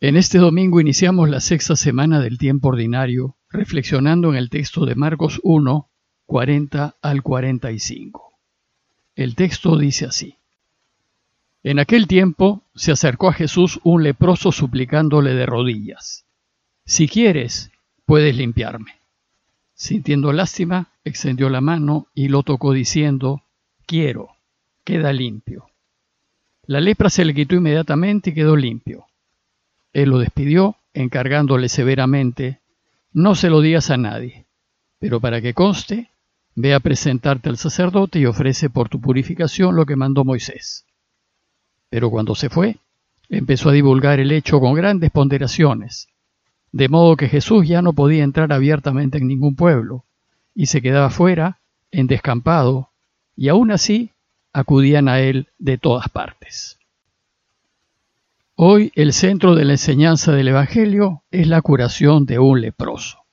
En este domingo iniciamos la sexta semana del tiempo ordinario, reflexionando en el texto de Marcos 1, 40 al 45. El texto dice así. En aquel tiempo se acercó a Jesús un leproso suplicándole de rodillas, Si quieres, puedes limpiarme. Sintiendo lástima, extendió la mano y lo tocó diciendo, Quiero, queda limpio. La lepra se le quitó inmediatamente y quedó limpio. Él lo despidió, encargándole severamente, no se lo digas a nadie, pero para que conste, ve a presentarte al sacerdote y ofrece por tu purificación lo que mandó Moisés. Pero cuando se fue, empezó a divulgar el hecho con grandes ponderaciones, de modo que Jesús ya no podía entrar abiertamente en ningún pueblo, y se quedaba fuera, en descampado, y aún así acudían a él de todas partes. Hoy el centro de la enseñanza del Evangelio es la curación de un leproso.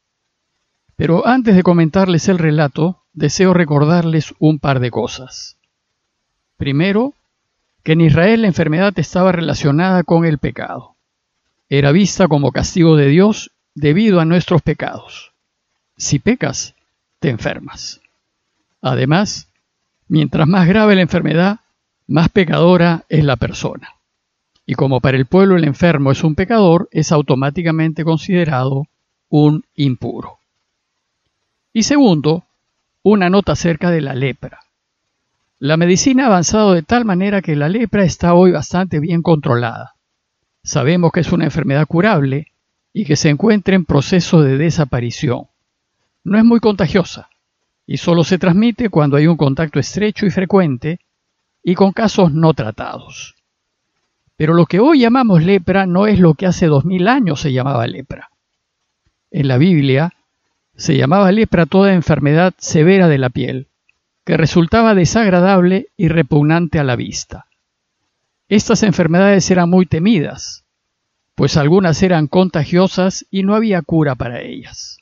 Pero antes de comentarles el relato, deseo recordarles un par de cosas. Primero, que en Israel la enfermedad estaba relacionada con el pecado. Era vista como castigo de Dios debido a nuestros pecados. Si pecas, te enfermas. Además, mientras más grave la enfermedad, más pecadora es la persona. Y como para el pueblo el enfermo es un pecador, es automáticamente considerado un impuro. Y segundo, una nota acerca de la lepra. La medicina ha avanzado de tal manera que la lepra está hoy bastante bien controlada. Sabemos que es una enfermedad curable y que se encuentra en proceso de desaparición. No es muy contagiosa y solo se transmite cuando hay un contacto estrecho y frecuente y con casos no tratados. Pero lo que hoy llamamos lepra no es lo que hace dos mil años se llamaba lepra. En la Biblia se llamaba lepra toda enfermedad severa de la piel, que resultaba desagradable y repugnante a la vista. Estas enfermedades eran muy temidas, pues algunas eran contagiosas y no había cura para ellas.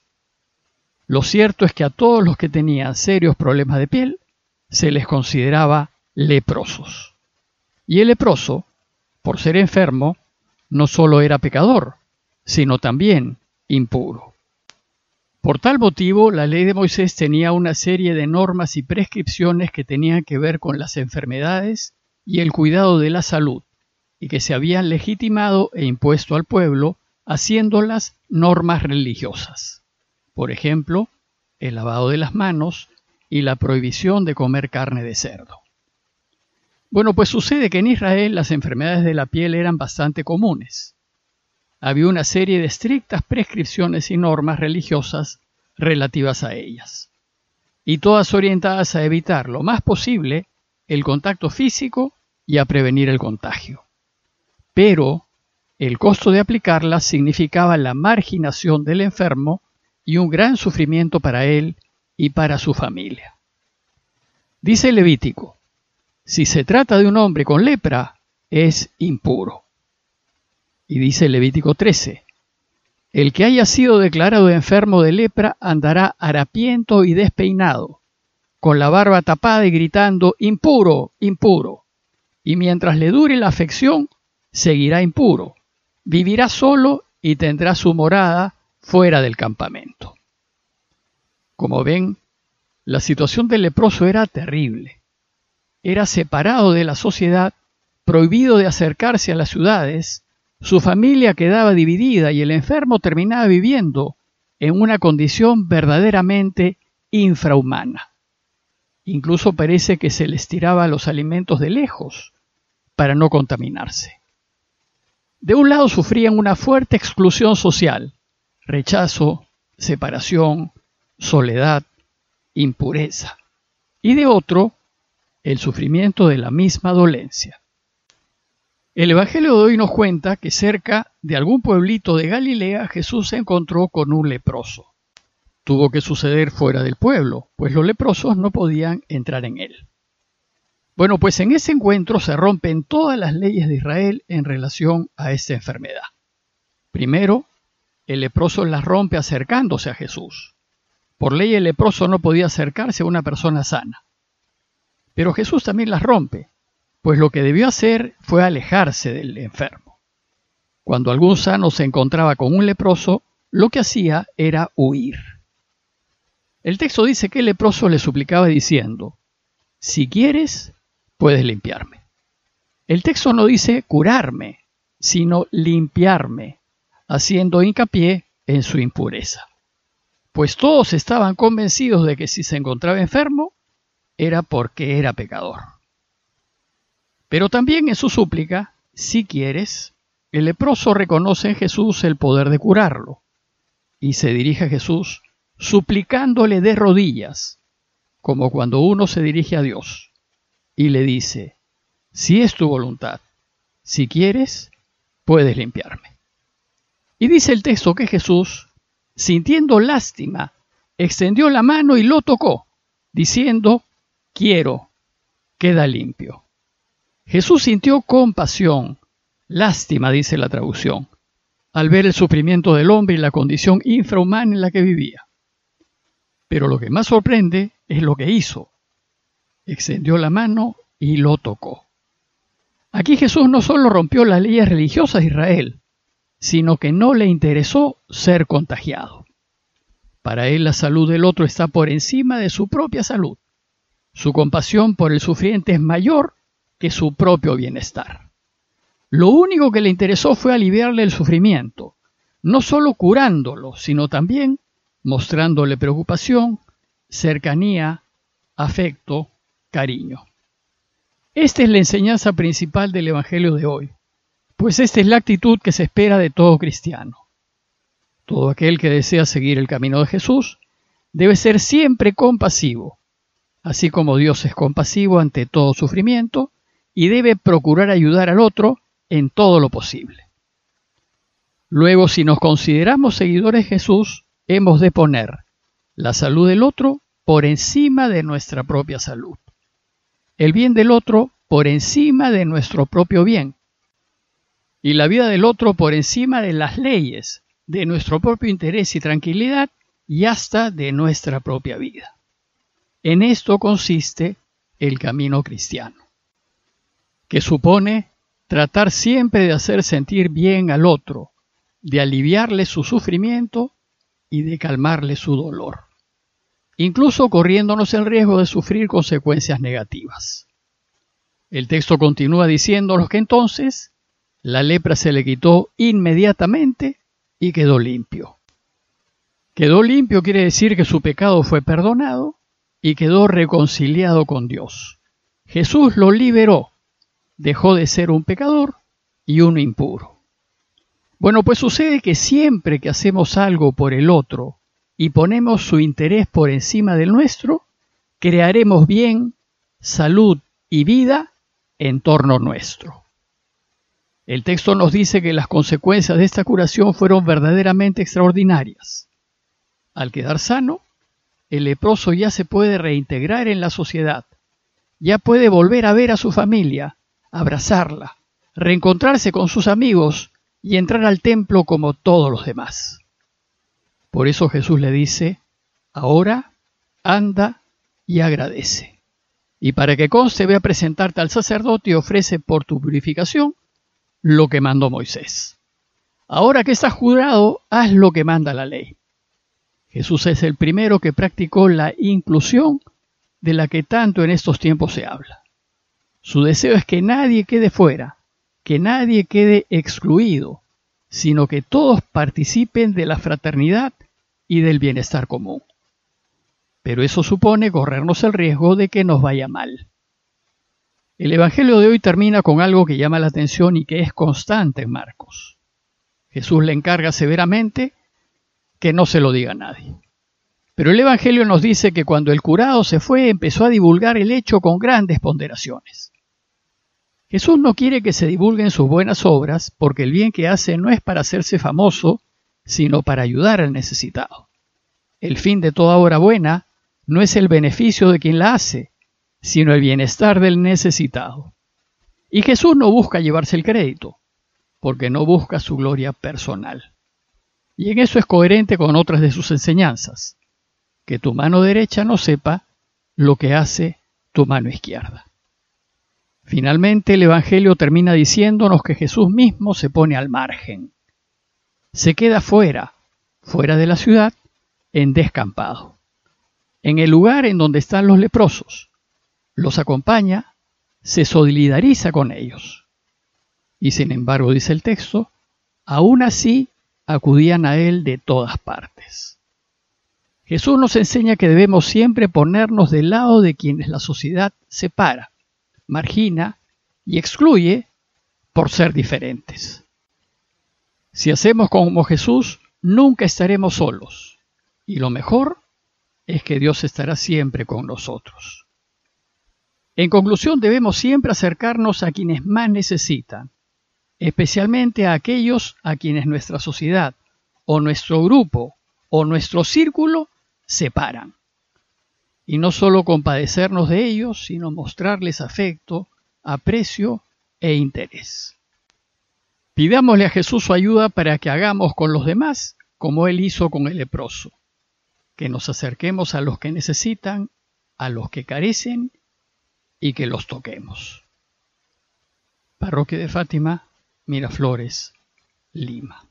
Lo cierto es que a todos los que tenían serios problemas de piel se les consideraba leprosos. Y el leproso, por ser enfermo, no solo era pecador, sino también impuro. Por tal motivo, la ley de Moisés tenía una serie de normas y prescripciones que tenían que ver con las enfermedades y el cuidado de la salud, y que se habían legitimado e impuesto al pueblo haciéndolas normas religiosas. Por ejemplo, el lavado de las manos y la prohibición de comer carne de cerdo. Bueno, pues sucede que en Israel las enfermedades de la piel eran bastante comunes había una serie de estrictas prescripciones y normas religiosas relativas a ellas, y todas orientadas a evitar lo más posible el contacto físico y a prevenir el contagio. Pero el costo de aplicarlas significaba la marginación del enfermo y un gran sufrimiento para él y para su familia. Dice Levítico, si se trata de un hombre con lepra, es impuro. Y dice Levítico 13, el que haya sido declarado enfermo de lepra andará harapiento y despeinado, con la barba tapada y gritando, impuro, impuro. Y mientras le dure la afección, seguirá impuro. Vivirá solo y tendrá su morada fuera del campamento. Como ven, la situación del leproso era terrible. Era separado de la sociedad, prohibido de acercarse a las ciudades, su familia quedaba dividida y el enfermo terminaba viviendo en una condición verdaderamente infrahumana. Incluso parece que se les tiraba los alimentos de lejos para no contaminarse. De un lado sufrían una fuerte exclusión social, rechazo, separación, soledad, impureza, y de otro, el sufrimiento de la misma dolencia. El Evangelio de hoy nos cuenta que cerca de algún pueblito de Galilea Jesús se encontró con un leproso. Tuvo que suceder fuera del pueblo, pues los leprosos no podían entrar en él. Bueno, pues en ese encuentro se rompen todas las leyes de Israel en relación a esta enfermedad. Primero, el leproso las rompe acercándose a Jesús. Por ley el leproso no podía acercarse a una persona sana. Pero Jesús también las rompe, pues lo que debió hacer fue alejarse del enfermo. cuando algún sano se encontraba con un leproso, lo que hacía era huir. El texto dice que el leproso le suplicaba diciendo, si quieres, puedes limpiarme. El texto no dice curarme, sino limpiarme, haciendo hincapié en su impureza. Pues todos estaban convencidos de que si se encontraba enfermo, era porque era pecador. Pero también en su súplica, si quieres, el leproso reconoce en Jesús el poder de curarlo y se dirige a Jesús suplicándole de rodillas, como cuando uno se dirige a Dios, y le dice, si es tu voluntad, si quieres, puedes limpiarme. Y dice el texto que Jesús, sintiendo lástima, extendió la mano y lo tocó, diciendo, quiero, queda limpio. Jesús sintió compasión, lástima, dice la traducción, al ver el sufrimiento del hombre y la condición infrahumana en la que vivía. Pero lo que más sorprende es lo que hizo. Extendió la mano y lo tocó. Aquí Jesús no solo rompió las leyes religiosas de Israel, sino que no le interesó ser contagiado. Para él la salud del otro está por encima de su propia salud. Su compasión por el sufriente es mayor que su propio bienestar. Lo único que le interesó fue aliviarle el sufrimiento, no solo curándolo, sino también mostrándole preocupación, cercanía, afecto, cariño. Esta es la enseñanza principal del Evangelio de hoy, pues esta es la actitud que se espera de todo cristiano. Todo aquel que desea seguir el camino de Jesús debe ser siempre compasivo, así como Dios es compasivo ante todo sufrimiento y debe procurar ayudar al otro en todo lo posible. Luego, si nos consideramos seguidores de Jesús, hemos de poner la salud del otro por encima de nuestra propia salud, el bien del otro por encima de nuestro propio bien, y la vida del otro por encima de las leyes, de nuestro propio interés y tranquilidad y hasta de nuestra propia vida. En esto consiste el camino cristiano, que supone tratar siempre de hacer sentir bien al otro, de aliviarle su sufrimiento y de calmarle su dolor, incluso corriéndonos el riesgo de sufrir consecuencias negativas. El texto continúa diciéndonos que entonces la lepra se le quitó inmediatamente y quedó limpio. Quedó limpio quiere decir que su pecado fue perdonado y quedó reconciliado con Dios. Jesús lo liberó dejó de ser un pecador y uno impuro. Bueno, pues sucede que siempre que hacemos algo por el otro y ponemos su interés por encima del nuestro, crearemos bien, salud y vida en torno nuestro. El texto nos dice que las consecuencias de esta curación fueron verdaderamente extraordinarias. Al quedar sano, el leproso ya se puede reintegrar en la sociedad, ya puede volver a ver a su familia, abrazarla, reencontrarse con sus amigos y entrar al templo como todos los demás. Por eso Jesús le dice, ahora anda y agradece. Y para que conste, ve a presentarte al sacerdote y ofrece por tu purificación lo que mandó Moisés. Ahora que estás jurado, haz lo que manda la ley. Jesús es el primero que practicó la inclusión de la que tanto en estos tiempos se habla. Su deseo es que nadie quede fuera, que nadie quede excluido, sino que todos participen de la fraternidad y del bienestar común. Pero eso supone corrernos el riesgo de que nos vaya mal. El Evangelio de hoy termina con algo que llama la atención y que es constante en Marcos. Jesús le encarga severamente que no se lo diga nadie. Pero el Evangelio nos dice que cuando el curado se fue empezó a divulgar el hecho con grandes ponderaciones. Jesús no quiere que se divulguen sus buenas obras porque el bien que hace no es para hacerse famoso, sino para ayudar al necesitado. El fin de toda obra buena no es el beneficio de quien la hace, sino el bienestar del necesitado. Y Jesús no busca llevarse el crédito, porque no busca su gloria personal. Y en eso es coherente con otras de sus enseñanzas, que tu mano derecha no sepa lo que hace tu mano izquierda. Finalmente el Evangelio termina diciéndonos que Jesús mismo se pone al margen. Se queda fuera, fuera de la ciudad, en descampado, en el lugar en donde están los leprosos. Los acompaña, se solidariza con ellos. Y sin embargo, dice el texto, aún así acudían a él de todas partes. Jesús nos enseña que debemos siempre ponernos del lado de quienes la sociedad separa, margina y excluye por ser diferentes. Si hacemos como Jesús, nunca estaremos solos, y lo mejor es que Dios estará siempre con nosotros. En conclusión, debemos siempre acercarnos a quienes más necesitan, especialmente a aquellos a quienes nuestra sociedad o nuestro grupo o nuestro círculo separan. Y no solo compadecernos de ellos, sino mostrarles afecto, aprecio e interés. Pidámosle a Jesús su ayuda para que hagamos con los demás como Él hizo con el leproso, que nos acerquemos a los que necesitan, a los que carecen y que los toquemos. Parroquia de Fátima, Miraflores, Lima.